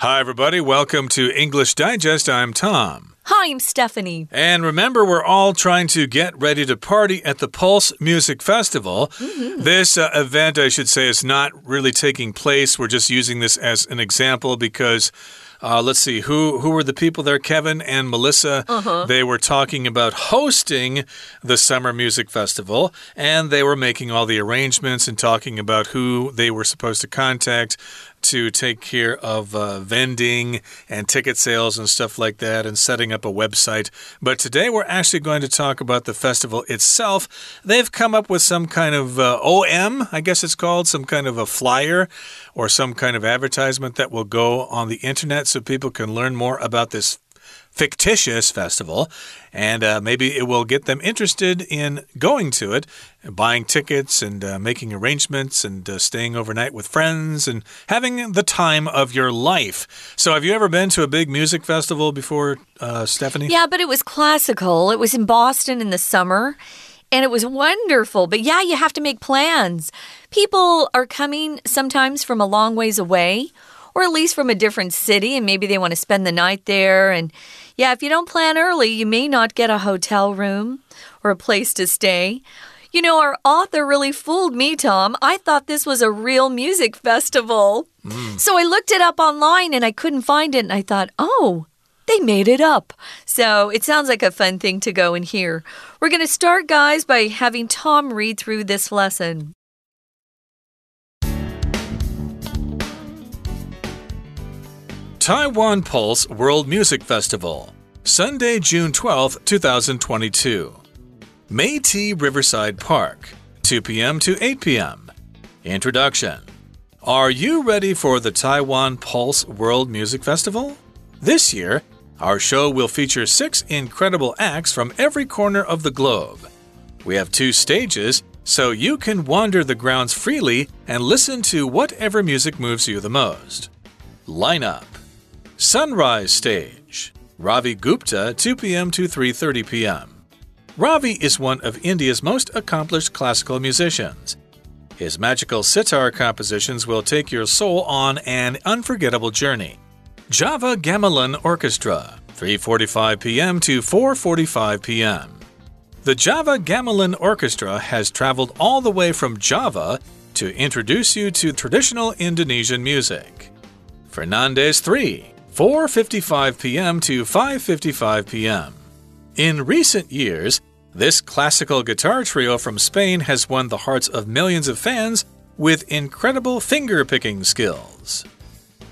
Hi, everybody. Welcome to English Digest. I'm Tom. Hi, I'm Stephanie. And remember, we're all trying to get ready to party at the Pulse Music Festival. Mm -hmm. This uh, event, I should say, is not really taking place. We're just using this as an example because uh, let's see who who were the people there? Kevin and Melissa. Uh -huh. They were talking about hosting the summer music festival, and they were making all the arrangements and talking about who they were supposed to contact to take care of uh, vending and ticket sales and stuff like that and setting up a website. But today we're actually going to talk about the festival itself. They've come up with some kind of uh, OM, I guess it's called, some kind of a flyer or some kind of advertisement that will go on the internet so people can learn more about this fictitious festival, and uh, maybe it will get them interested in going to it, buying tickets and uh, making arrangements and uh, staying overnight with friends and having the time of your life. So, have you ever been to a big music festival before, uh, Stephanie? Yeah, but it was classical. It was in Boston in the summer. And it was wonderful. But yeah, you have to make plans. People are coming sometimes from a long ways away or at least from a different city, and maybe they want to spend the night there. And yeah, if you don't plan early, you may not get a hotel room or a place to stay. You know, our author really fooled me, Tom. I thought this was a real music festival. Mm. So I looked it up online and I couldn't find it, and I thought, oh, they made it up. So it sounds like a fun thing to go and hear. We're going to start, guys, by having Tom read through this lesson. Taiwan Pulse World Music Festival, Sunday, June 12, 2022. Mei-Ti Riverside Park, 2 p.m. to 8 p.m. Introduction Are you ready for the Taiwan Pulse World Music Festival? This year, our show will feature six incredible acts from every corner of the globe. We have two stages, so you can wander the grounds freely and listen to whatever music moves you the most. Lineup Sunrise Stage Ravi Gupta 2 p.m. to 3:30 p.m. Ravi is one of India's most accomplished classical musicians. His magical sitar compositions will take your soul on an unforgettable journey. Java Gamelan Orchestra 3:45 p.m. to 4:45 p.m. The Java Gamelan Orchestra has traveled all the way from Java to introduce you to traditional Indonesian music. Fernandez 3 4:55 p.m. to 5:55 p.m. In recent years, this classical guitar trio from Spain has won the hearts of millions of fans with incredible finger-picking skills.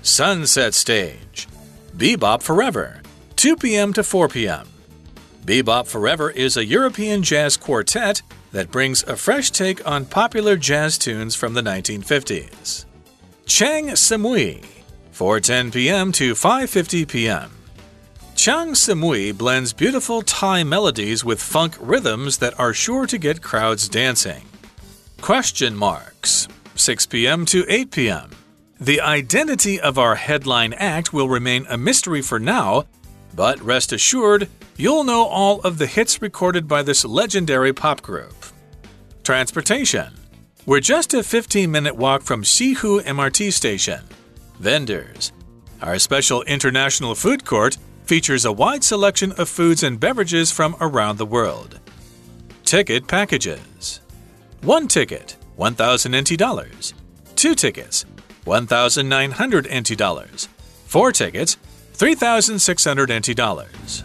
Sunset Stage Bebop Forever 2 p.m. to 4 p.m. Bebop Forever is a European jazz quartet that brings a fresh take on popular jazz tunes from the 1950s. Chang Samui 4:10 p.m. to 5:50 p.m. Chang Samui blends beautiful Thai melodies with funk rhythms that are sure to get crowds dancing. Question marks 6 p.m. to 8 p.m. The identity of our headline act will remain a mystery for now, but rest assured, you'll know all of the hits recorded by this legendary pop group. Transportation. We're just a 15 minute walk from Sihu MRT station. Vendors. Our special international food court features a wide selection of foods and beverages from around the world. Ticket packages. One ticket, 1000 NT dollars. Two tickets, 1900 NT dollars. Four tickets, 3600 NT dollars.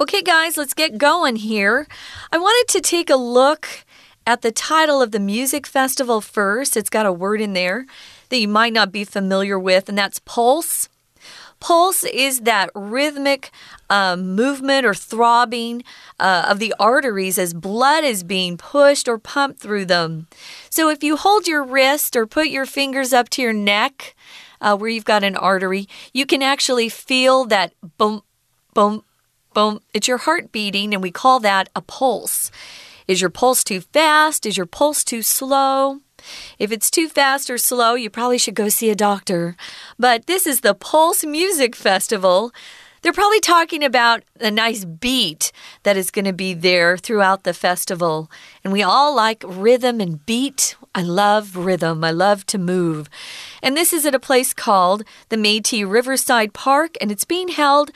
Okay, guys, let's get going here. I wanted to take a look at the title of the music festival first. It's got a word in there that you might not be familiar with, and that's pulse. Pulse is that rhythmic uh, movement or throbbing uh, of the arteries as blood is being pushed or pumped through them. So if you hold your wrist or put your fingers up to your neck uh, where you've got an artery, you can actually feel that boom, boom, boom. It's your heart beating, and we call that a pulse. Is your pulse too fast? Is your pulse too slow? If it's too fast or slow, you probably should go see a doctor. But this is the Pulse Music Festival. They're probably talking about a nice beat that is going to be there throughout the festival. And we all like rhythm and beat. I love rhythm. I love to move. And this is at a place called the Metis Riverside Park, and it's being held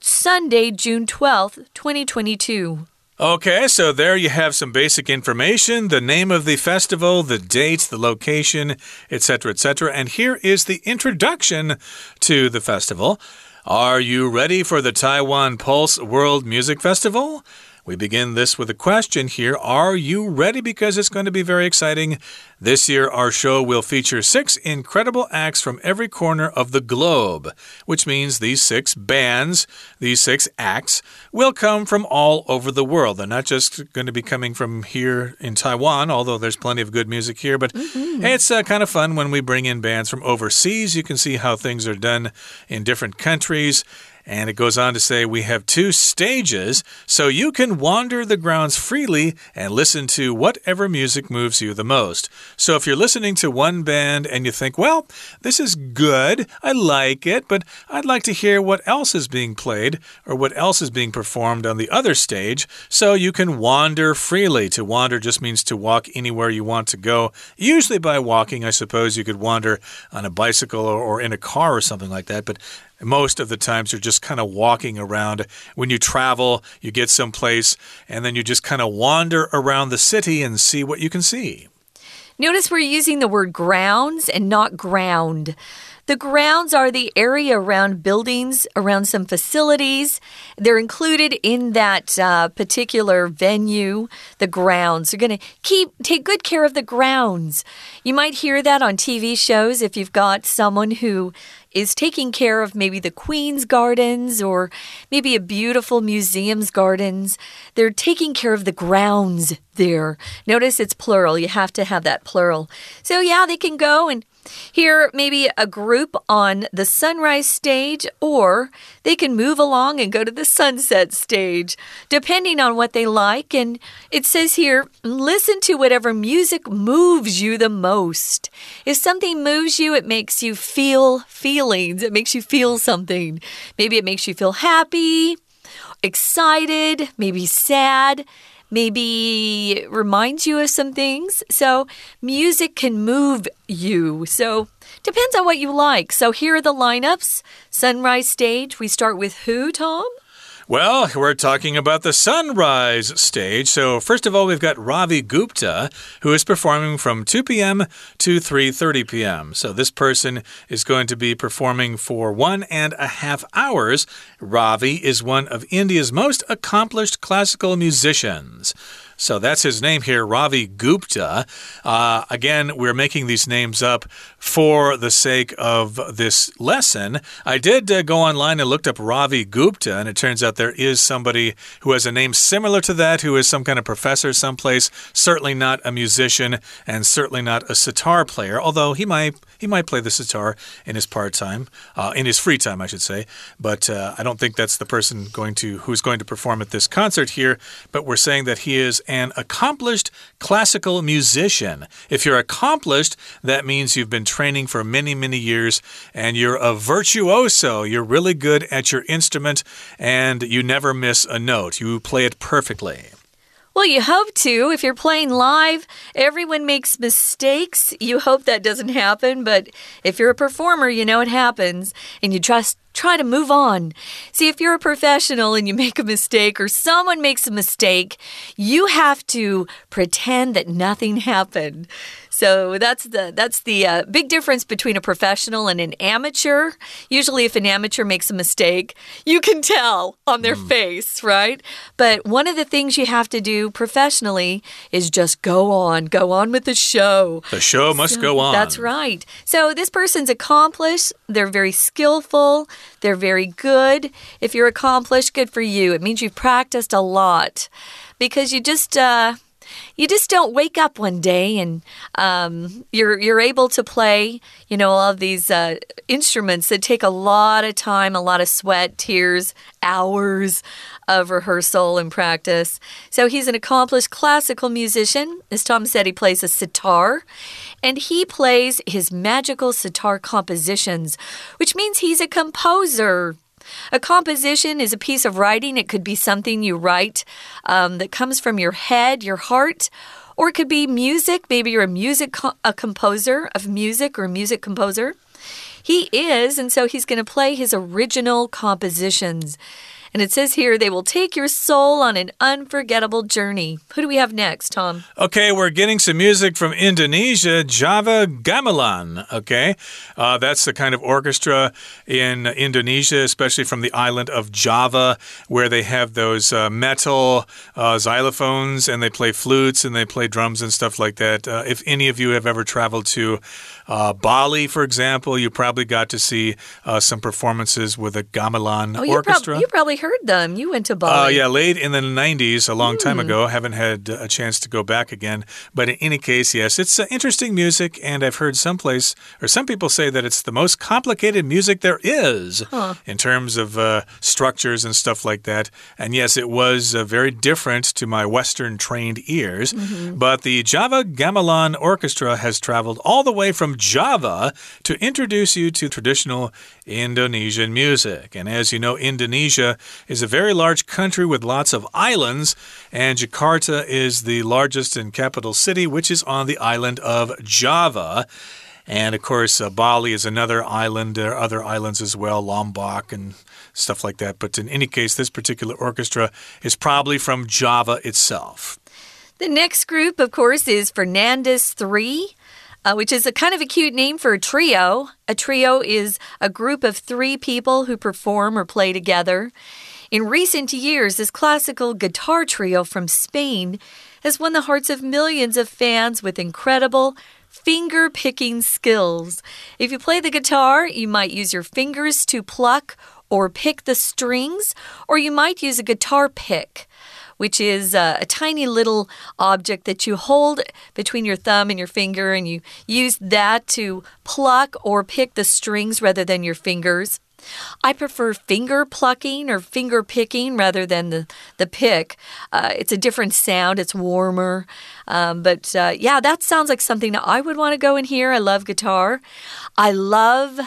Sunday, June 12th, 2022. Okay, so there you have some basic information the name of the festival, the date, the location, etc., etc. And here is the introduction to the festival. Are you ready for the Taiwan Pulse World Music Festival? We begin this with a question here. Are you ready? Because it's going to be very exciting. This year, our show will feature six incredible acts from every corner of the globe, which means these six bands, these six acts, will come from all over the world. They're not just going to be coming from here in Taiwan, although there's plenty of good music here, but mm -hmm. it's uh, kind of fun when we bring in bands from overseas. You can see how things are done in different countries. And it goes on to say we have two stages, so you can wander the grounds freely and listen to whatever music moves you the most. So if you're listening to one band and you think, well, this is good, I like it, but I'd like to hear what else is being played or what else is being performed on the other stage, so you can wander freely. To wander just means to walk anywhere you want to go, usually by walking. I suppose you could wander on a bicycle or, in a car or something like that, but most of the times you're just kind of walking around. When you travel, you get someplace and then you just kind of wander around the city and see what you can see. Notice we're using the word grounds and not ground. The grounds are the area around buildings, around some facilities. They're included in that uh, particular venue, the grounds. They're going to keep take good care of the grounds. You might hear that on TV shows if you've got someone who is taking care of maybe the Queen's Gardens or maybe a beautiful museum's gardens. They're taking care of the grounds there. Notice it's plural. You have to have that plural. So, yeah, they can go and hear, maybe a group on the sunrise stage, or they can move along and go to the sunset stage, depending on what they like. And it says here, listen to whatever music moves you the most. If something moves you, it makes you feel feelings, it makes you feel something. Maybe it makes you feel happy, excited, maybe sad maybe reminds you of some things. So, music can move you. So, depends on what you like. So, here are the lineups Sunrise Stage. We start with who, Tom? Well, we're talking about the sunrise stage. So, first of all, we've got Ravi Gupta, who is performing from 2 p.m. to 3:30 p.m. So, this person is going to be performing for one and a half hours. Ravi is one of India's most accomplished classical musicians. So that's his name here, Ravi Gupta. Uh, again, we're making these names up for the sake of this lesson. I did uh, go online and looked up Ravi Gupta, and it turns out there is somebody who has a name similar to that, who is some kind of professor someplace. Certainly not a musician, and certainly not a sitar player, although he might he might play the sitar in his part time, uh, in his free time, I should say. But uh, I don't think that's the person going to who's going to perform at this concert here. But we're saying that he is an accomplished classical musician. If you're accomplished, that means you've been training for many, many years and you're a virtuoso. You're really good at your instrument and you never miss a note. You play it perfectly. Well, you hope to. If you're playing live, everyone makes mistakes. You hope that doesn't happen, but if you're a performer, you know it happens and you just try to move on. See, if you're a professional and you make a mistake or someone makes a mistake, you have to pretend that nothing happened. So that's the that's the uh, big difference between a professional and an amateur. Usually, if an amateur makes a mistake, you can tell on their mm. face, right? But one of the things you have to do professionally is just go on, go on with the show. The show must so, go on. That's right. So this person's accomplished. They're very skillful. They're very good. If you're accomplished, good for you. It means you've practiced a lot because you just. Uh, you just don't wake up one day and um, you're you're able to play, you know, all of these uh, instruments that take a lot of time, a lot of sweat, tears, hours of rehearsal and practice. So he's an accomplished classical musician. As Tom said, he plays a sitar and he plays his magical sitar compositions, which means he's a composer. A composition is a piece of writing. It could be something you write um, that comes from your head, your heart, or it could be music. Maybe you're a music co a composer of music or a music composer. He is, and so he's going to play his original compositions. And it says here, they will take your soul on an unforgettable journey. Who do we have next, Tom? Okay, we're getting some music from Indonesia, Java Gamelan. Okay, uh, that's the kind of orchestra in Indonesia, especially from the island of Java, where they have those uh, metal uh, xylophones and they play flutes and they play drums and stuff like that. Uh, if any of you have ever traveled to uh, Bali, for example, you probably got to see uh, some performances with a gamelan oh, you orchestra. Prob you probably heard them. You went to Uh, Bali. yeah, late in the 90s, a long Hmm. time ago. Haven't had a chance to go back again. But in any case, yes, it's uh, interesting music. And I've heard some place, or some people say that it's the most complicated music there is in terms of uh, structures and stuff like that. And yes, it was uh, very different to my Western trained ears. Mm-hmm. But the Java Gamelan Orchestra has traveled all the way from Java to introduce you to traditional Indonesian music. And as you know, Indonesia is a very large country with lots of islands, and Jakarta is the largest and capital city, which is on the island of Java. And of course, uh, Bali is another island. There are other islands as well, Lombok and stuff like that. But in any case, this particular orchestra is probably from Java itself. The next group, of course, is Fernandez 3. Uh, which is a kind of a cute name for a trio. A trio is a group of three people who perform or play together. In recent years, this classical guitar trio from Spain has won the hearts of millions of fans with incredible finger picking skills. If you play the guitar, you might use your fingers to pluck or pick the strings, or you might use a guitar pick which is uh, a tiny little object that you hold between your thumb and your finger, and you use that to pluck or pick the strings rather than your fingers. I prefer finger plucking or finger picking rather than the, the pick. Uh, it's a different sound, it's warmer. Um, but uh, yeah, that sounds like something that I would want to go in hear. I love guitar. I love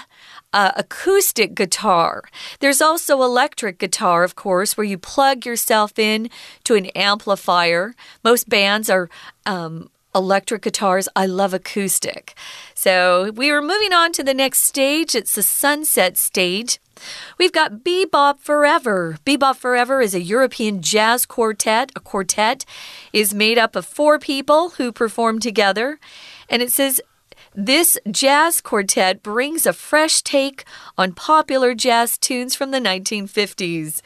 uh, acoustic guitar. There's also electric guitar, of course, where you plug yourself in to an amplifier. Most bands are. Um, Electric guitars. I love acoustic. So we are moving on to the next stage. It's the sunset stage. We've got Bebop Forever. Bebop Forever is a European jazz quartet. A quartet is made up of four people who perform together. And it says this jazz quartet brings a fresh take on popular jazz tunes from the 1950s.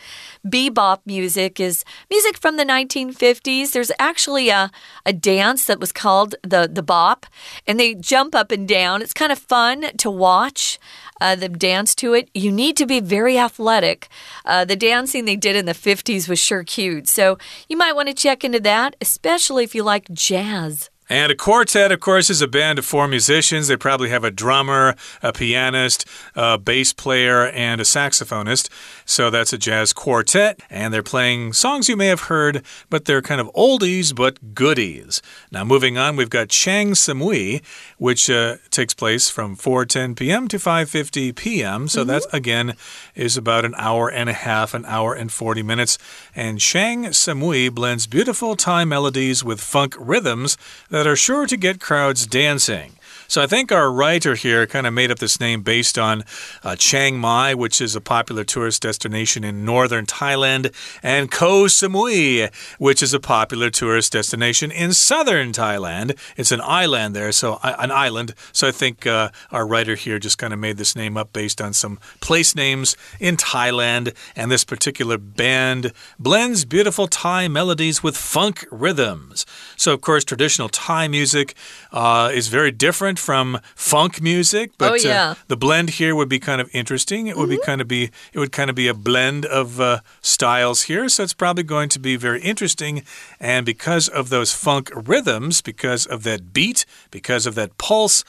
Bebop music is music from the 1950s. There's actually a, a dance that was called the, the bop, and they jump up and down. It's kind of fun to watch. Uh, dance to it. You need to be very athletic. Uh, the dancing they did in the 50s was sure cute. So you might want to check into that, especially if you like jazz. And a quartet, of course, is a band of four musicians. They probably have a drummer, a pianist, a bass player, and a saxophonist. So that's a jazz quartet. And they're playing songs you may have heard, but they're kind of oldies but goodies. Now, moving on, we've got Chang Samui, which uh, takes place from 4:10 p.m. to 5:50 p.m. So mm -hmm. that again is about an hour and a half, an hour and 40 minutes. And Chang Samui blends beautiful Thai melodies with funk rhythms that are sure to get crowds dancing. So I think our writer here kind of made up this name based on uh, Chiang Mai, which is a popular tourist destination in northern Thailand, and Koh Samui, which is a popular tourist destination in southern Thailand. It's an island there, so uh, an island. So I think uh, our writer here just kind of made this name up based on some place names in Thailand, and this particular band blends beautiful Thai melodies with funk rhythms. So of course, traditional Thai music uh, is very different from funk music, but oh, yeah. uh, the blend here would be kind of interesting. It would Mm-hmm. mm -hmm. be kind of be it would kind of be a blend of uh, styles here, so it's probably going to be very interesting. And because of those funk rhythms, because of that beat, because of that pulse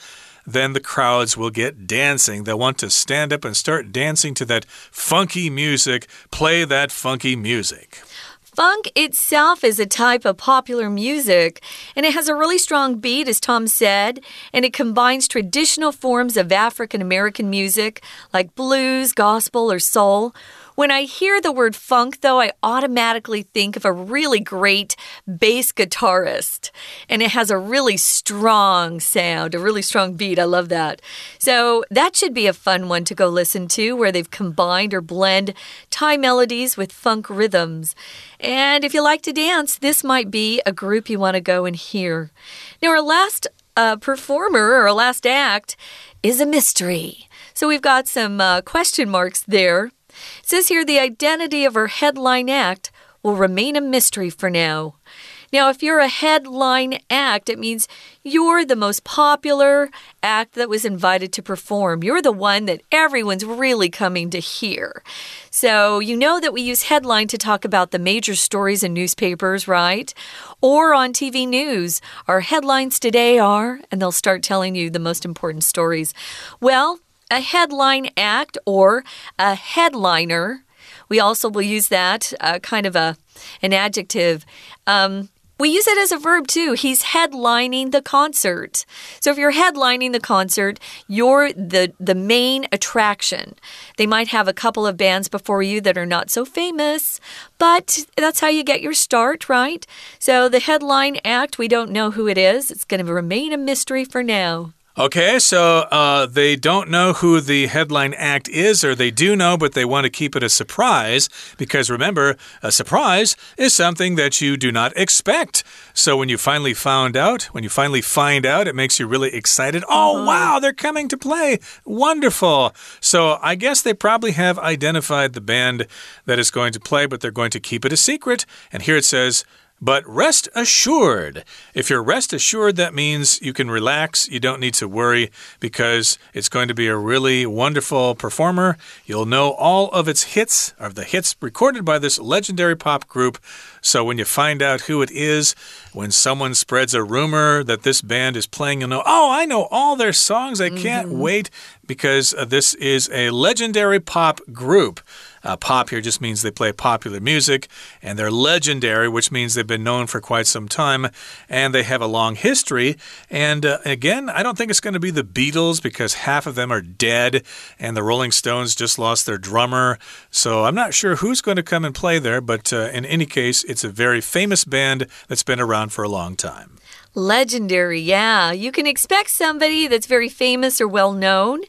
then the crowds will get dancing. They'll want to stand up and start dancing to that funky music, play that funky music. Funk itself is a type of popular music, and it has a really strong beat, as Tom said, and it combines traditional forms of African American music like blues, gospel, or soul when I hear the word funk, though, I automatically think of a really great bass guitarist. And it has a really strong sound, a really strong beat. I love that. So that should be a fun one to go listen to, where they've combined or blend Thai melodies with funk rhythms. And if you like to dance, this might be a group you want to go and hear. Now, our last uh, performer or our last act is a mystery. So we've got some uh, question marks there. It says here the identity of her headline act will remain a mystery for now. Now, if you're a headline act, it means you're the most popular act that was invited to perform. You're the one that everyone's really coming to hear. So, you know that we use headline to talk about the major stories in newspapers, right? Or on TV news. Our headlines today are, and they'll start telling you the most important stories. Well, a headline act or a headliner. We also will use that uh, kind of a an adjective. Um, we use it as a verb too. He's headlining the concert. So if you're headlining the concert, you're the the main attraction. They might have a couple of bands before you that are not so famous, but that's how you get your start, right? So the headline act, we don't know who it is. It's going to remain a mystery for now. Okay, so uh, they don't know who the headline act is, or they do know, but they want to keep it a surprise because remember, a surprise is something that you do not expect. So when you finally found out, when you finally find out, it makes you really excited. Oh, uh wow, they're coming to play. Wonderful. So I guess they probably have identified the band that is going to play, but they're going to keep it a secret. And here it says, but rest assured. If you're rest assured, that means you can relax. You don't need to worry because it's going to be a really wonderful performer. You'll know all of its hits, of the hits recorded by this legendary pop group. So when you find out who it is, when someone spreads a rumor that this band is playing, you'll know, oh, I know all their songs. I can't mm -hmm. wait because uh, this is a legendary pop group. Uh, pop here just means they play popular music, and they're legendary, which means they've been known for quite some time, and they have a long history. And uh, again, I don't think it's going to be the Beatles because half of them are dead, and the Rolling Stones just lost their drummer. So I'm not sure who's going to come and play there, but uh, in any case, it's a very famous band that's been around for a long time. Legendary, yeah. You can expect somebody that's very famous or well known.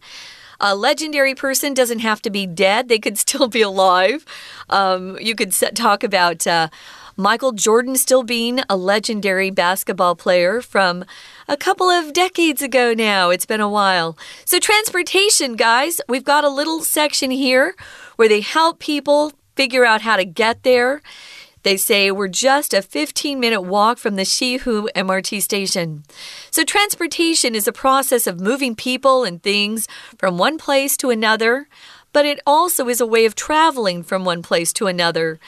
A legendary person doesn't have to be dead, they could still be alive. Um, you could set, talk about. Uh, Michael Jordan still being a legendary basketball player from a couple of decades ago now. It's been a while. So, transportation, guys, we've got a little section here where they help people figure out how to get there. They say we're just a 15 minute walk from the Shihu MRT station. So, transportation is a process of moving people and things from one place to another but it also is a way of traveling from one place to another.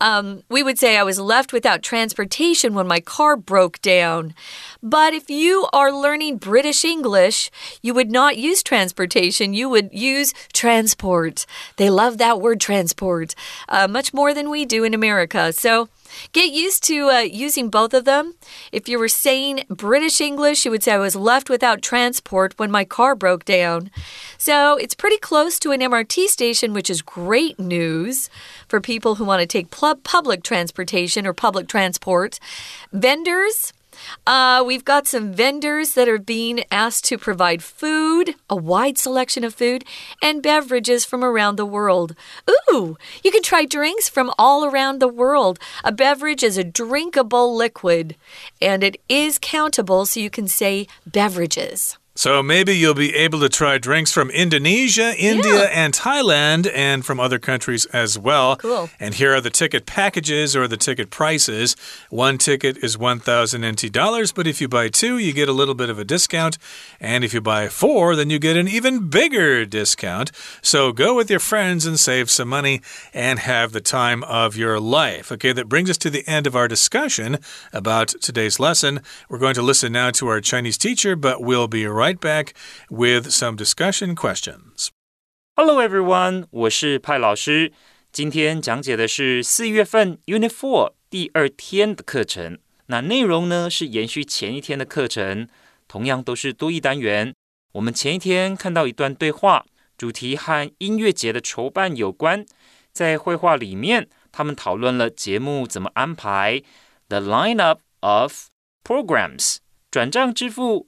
Um, we would say I was left without transportation when my car broke down. But if you are learning British English, you would not use transportation, you would use transport. They love that word transport uh, much more than we do in America. So, Get used to uh, using both of them. If you were saying British English, you would say I was left without transport when my car broke down. So it's pretty close to an MRT station, which is great news for people who want to take public transportation or public transport. Vendors, uh, we've got some vendors that are being asked to provide food, a wide selection of food, and beverages from around the world. Ooh, you can try drinks from all around the world. A beverage is a drinkable liquid, and it is countable, so you can say beverages. So maybe you'll be able to try drinks from Indonesia, India, yeah. and Thailand, and from other countries as well. Cool. And here are the ticket packages or the ticket prices. One ticket is 1,000 NT dollars, but if you buy two, you get a little bit of a discount. And if you buy four, then you get an even bigger discount. So go with your friends and save some money and have the time of your life. Okay, that brings us to the end of our discussion about today's lesson. We're going to listen now to our Chinese teacher, but we'll be right right back with some discussion questions. Hello everyone，我是派老师。 今天讲解的是四月份 Unit Four 第二天的课程。那内容呢是延续前一天的课程，同样都是多义单元。我们前一天看到一段对话，主题和音乐节的筹办有关。在绘画里面，他们讨论了节目怎么安排，the lineup of programs，转账支付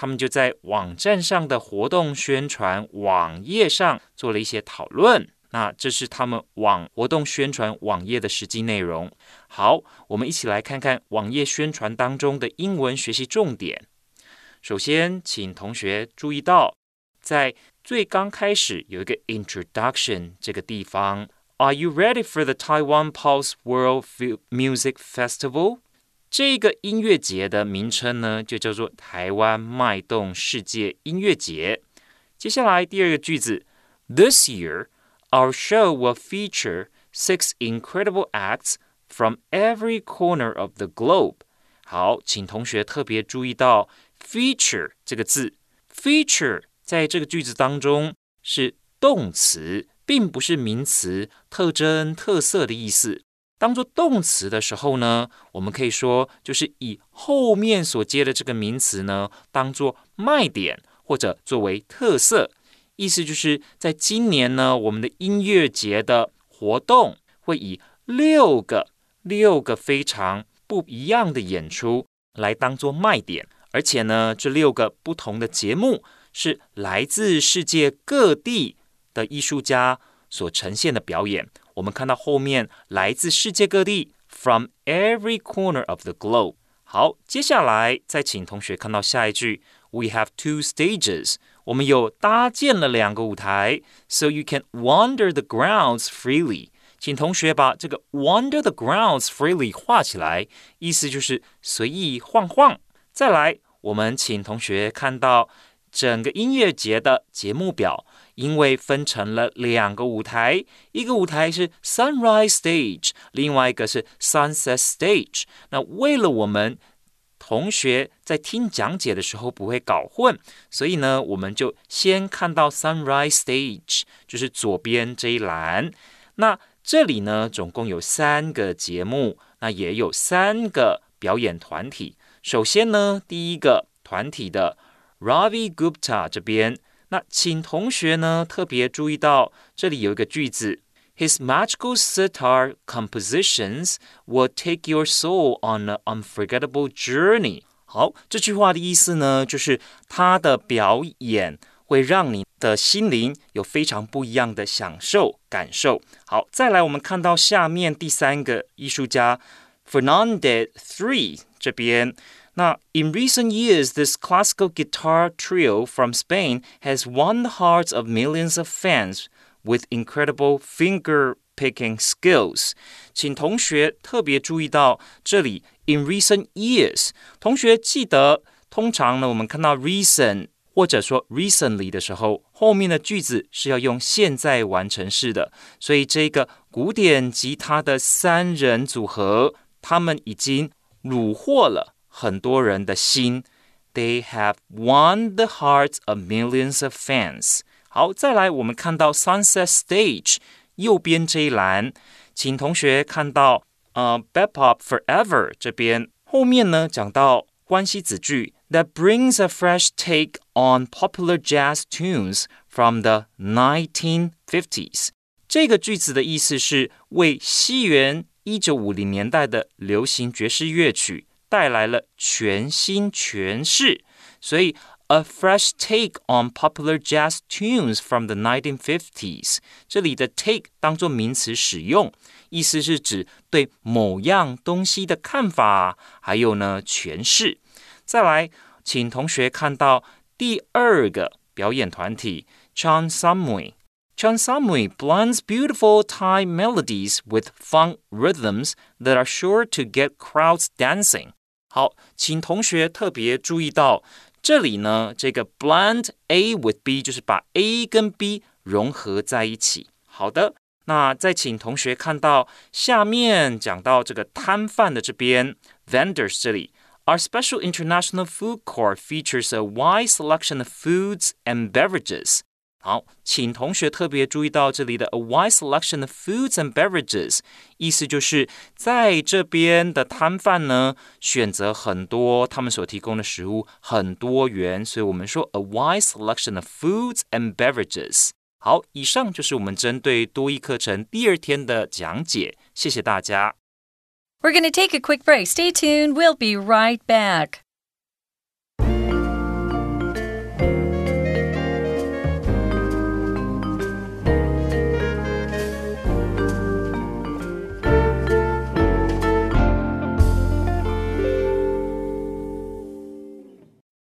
他们就在网站上的活动宣传网页上做了一些讨论。那这是他们网活动宣传网页的实际内容。好，我们一起来看看网页宣传当中的英文学习重点。首先，请同学注意到，在最刚开始有一个 introduction 这个地方。Are you ready for the Taiwan Pulse World Music Festival？这个音乐节的名称呢，就叫做台湾脉动世界音乐节。接下来第二个句子，This year。Our show will feature six incredible acts from every corner of the globe。好，请同学特别注意到 “feature” 这个字。“feature” 在这个句子当中是动词，并不是名词，特征、特色的意思。当做动词的时候呢，我们可以说就是以后面所接的这个名词呢，当做卖点或者作为特色。意思就是在今年呢，我们的音乐节的活动会以六个六个非常不一样的演出来当做卖点，而且呢，这六个不同的节目是来自世界各地的艺术家所呈现的表演。我们看到后面来自世界各地，from every corner of the globe。好，接下来再请同学看到下一句，We have two stages。我们有搭建了两个舞台，so you can wander the grounds freely。请同学把这个 wander the grounds freely 画起来，意思就是随意晃晃。再来，我们请同学看到整个音乐节的节目表，因为分成了两个舞台，一个舞台是 sunrise stage，另外一个是 sunset stage。那为了我们同学在听讲解的时候不会搞混，所以呢，我们就先看到 Sunrise Stage，就是左边这一栏。那这里呢，总共有三个节目，那也有三个表演团体。首先呢，第一个团体的 Ravi Gupta 这边，那请同学呢特别注意到这里有一个句子。His magical sitar compositions will take your soul on an unforgettable journey。好，这句话的意思呢，就是他的表演会让你的心灵有非常不一样的享受感受。好，再来，我们看到下面第三个艺术家 Fernandez Three 这边。那 in recent years, this classical guitar trio from Spain has won the hearts of millions of fans with incredible finger picking skills，请同学特别注意到这里。In recent years，同学记得，通常呢，我们看到 recent 或者说 recently 的时候，后面的句子是要用现在完成式的。所以这个古典吉他的三人组合，他们已经虏获了 很多人的心。They have won the hearts of millions of fans。好，再来，我们看到 Sunset Stage 右边这一栏，请同学看到呃 Bebop Forever 这边，后面呢讲到关系子句 that brings a fresh take on popular jazz tunes from the 1950s。这个句子的意思是为西元一九五零年代的流行爵士乐曲。带来了全新诠释，所以。A fresh take on popular jazz tunes from the 1950s。这里的 take 当做名词使用，意思是指对某样东西的看法，还有呢诠释。再来，请同学看到第二个表演团体 Chan Samui。Chan Samui blends beautiful Thai melodies with funk rhythms that are sure to get crowds dancing。 好，请同学特别注意到这里呢，这个 blend A with B 就是把 A 跟 B 融合在一起。好的，那再请同学看到下面讲到这个摊贩的这边 vendors 这里。Our special international food court features a wide selection of foods and beverages. 好，请同学特别注意到这里的 a wide selection of foods and beverages，意思就是在这边的摊贩呢，选择很多他们所提供的食物很多元，所以我们说 a wide selection of foods and beverages。好，以上就是我们针对多益课程第二天的讲解，谢谢大家。We're going to take a quick break. Stay tuned. We'll be right back.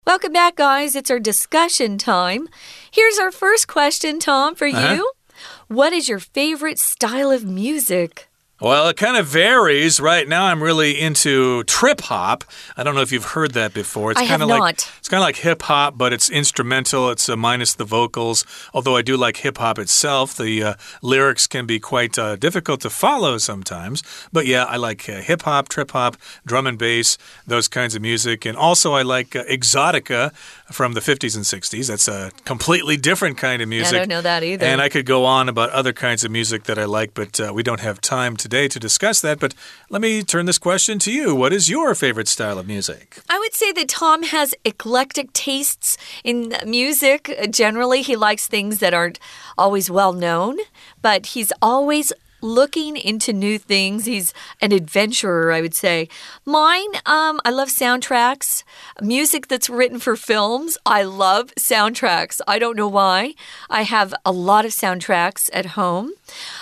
Welcome back, guys. It's our discussion time. Here's our first question, Tom, for you. Uh -huh. What is your favorite style of music? Well, it kind of varies. Right now, I'm really into trip hop. I don't know if you've heard that before. It's kind of like it's kind of like hip hop, but it's instrumental. It's uh, minus the vocals. Although I do like hip hop itself, the uh, lyrics can be quite uh, difficult to follow sometimes. But yeah, I like uh, hip hop, trip hop, drum and bass, those kinds of music, and also I like uh, exotica from the 50s and 60s. That's a completely different kind of music. I don't know that either. And I could go on about other kinds of music that I like, but uh, we don't have time today to discuss that. But let me turn this question to you. What is your favorite style of music? I would say that Tom has eclectic tastes in music. Generally, he likes things that aren't always well known, but he's always looking into new things. He's an adventurer, I would say. Mine, um, I love soundtracks, music that's written for films. I love soundtracks. I don't know why. I have a lot of soundtracks at home.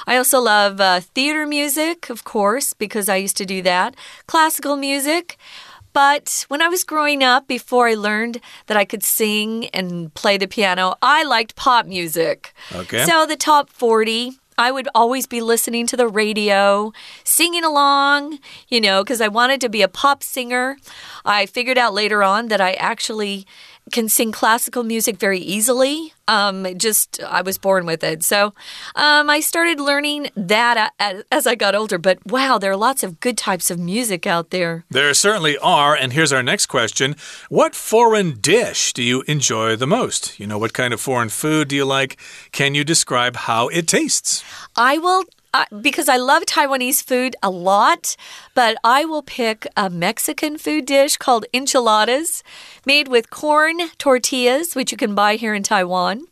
I also love uh, theater music, of course, because I used to do that, classical music. But when I was growing up, before I learned that I could sing and play the piano, I liked pop music. Okay. So the top 40 I would always be listening to the radio, singing along, you know, because I wanted to be a pop singer. I figured out later on that I actually can sing classical music very easily. Um, just I was born with it, so um, I started learning that as I got older. But wow, there are lots of good types of music out there. There certainly are. And here's our next question: What foreign dish do you enjoy the most? You know, what kind of foreign food do you like? Can you describe how it tastes? I will because I love Taiwanese food a lot, but I will pick a Mexican food dish called enchiladas, made with corn tortillas, which you can buy here in Taiwan.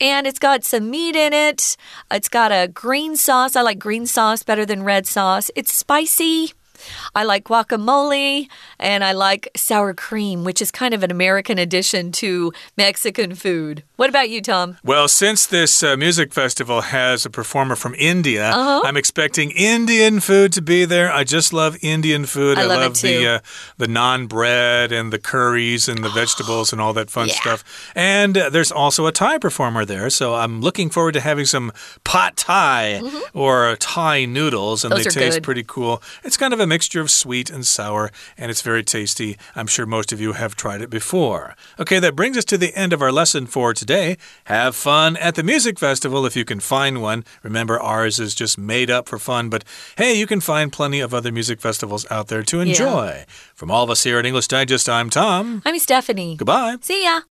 And it's got some meat in it. It's got a green sauce. I like green sauce better than red sauce. It's spicy. I like guacamole and I like sour cream, which is kind of an American addition to Mexican food. What about you, Tom? Well, since this uh, music festival has a performer from India, uh -huh. I'm expecting Indian food to be there. I just love Indian food. I, I love, love the uh, the naan bread and the curries and the vegetables and all that fun yeah. stuff. And uh, there's also a Thai performer there, so I'm looking forward to having some pad Thai mm -hmm. or Thai noodles, and Those they taste good. pretty cool. It's kind of a mixture of sweet and sour, and it's very tasty. I'm sure most of you have tried it before. Okay, that brings us to the end of our lesson for today. Have fun at the music festival if you can find one. Remember, ours is just made up for fun, but hey, you can find plenty of other music festivals out there to enjoy. Yeah. From all of us here at English Digest, I'm Tom. I'm Stephanie. Goodbye. See ya.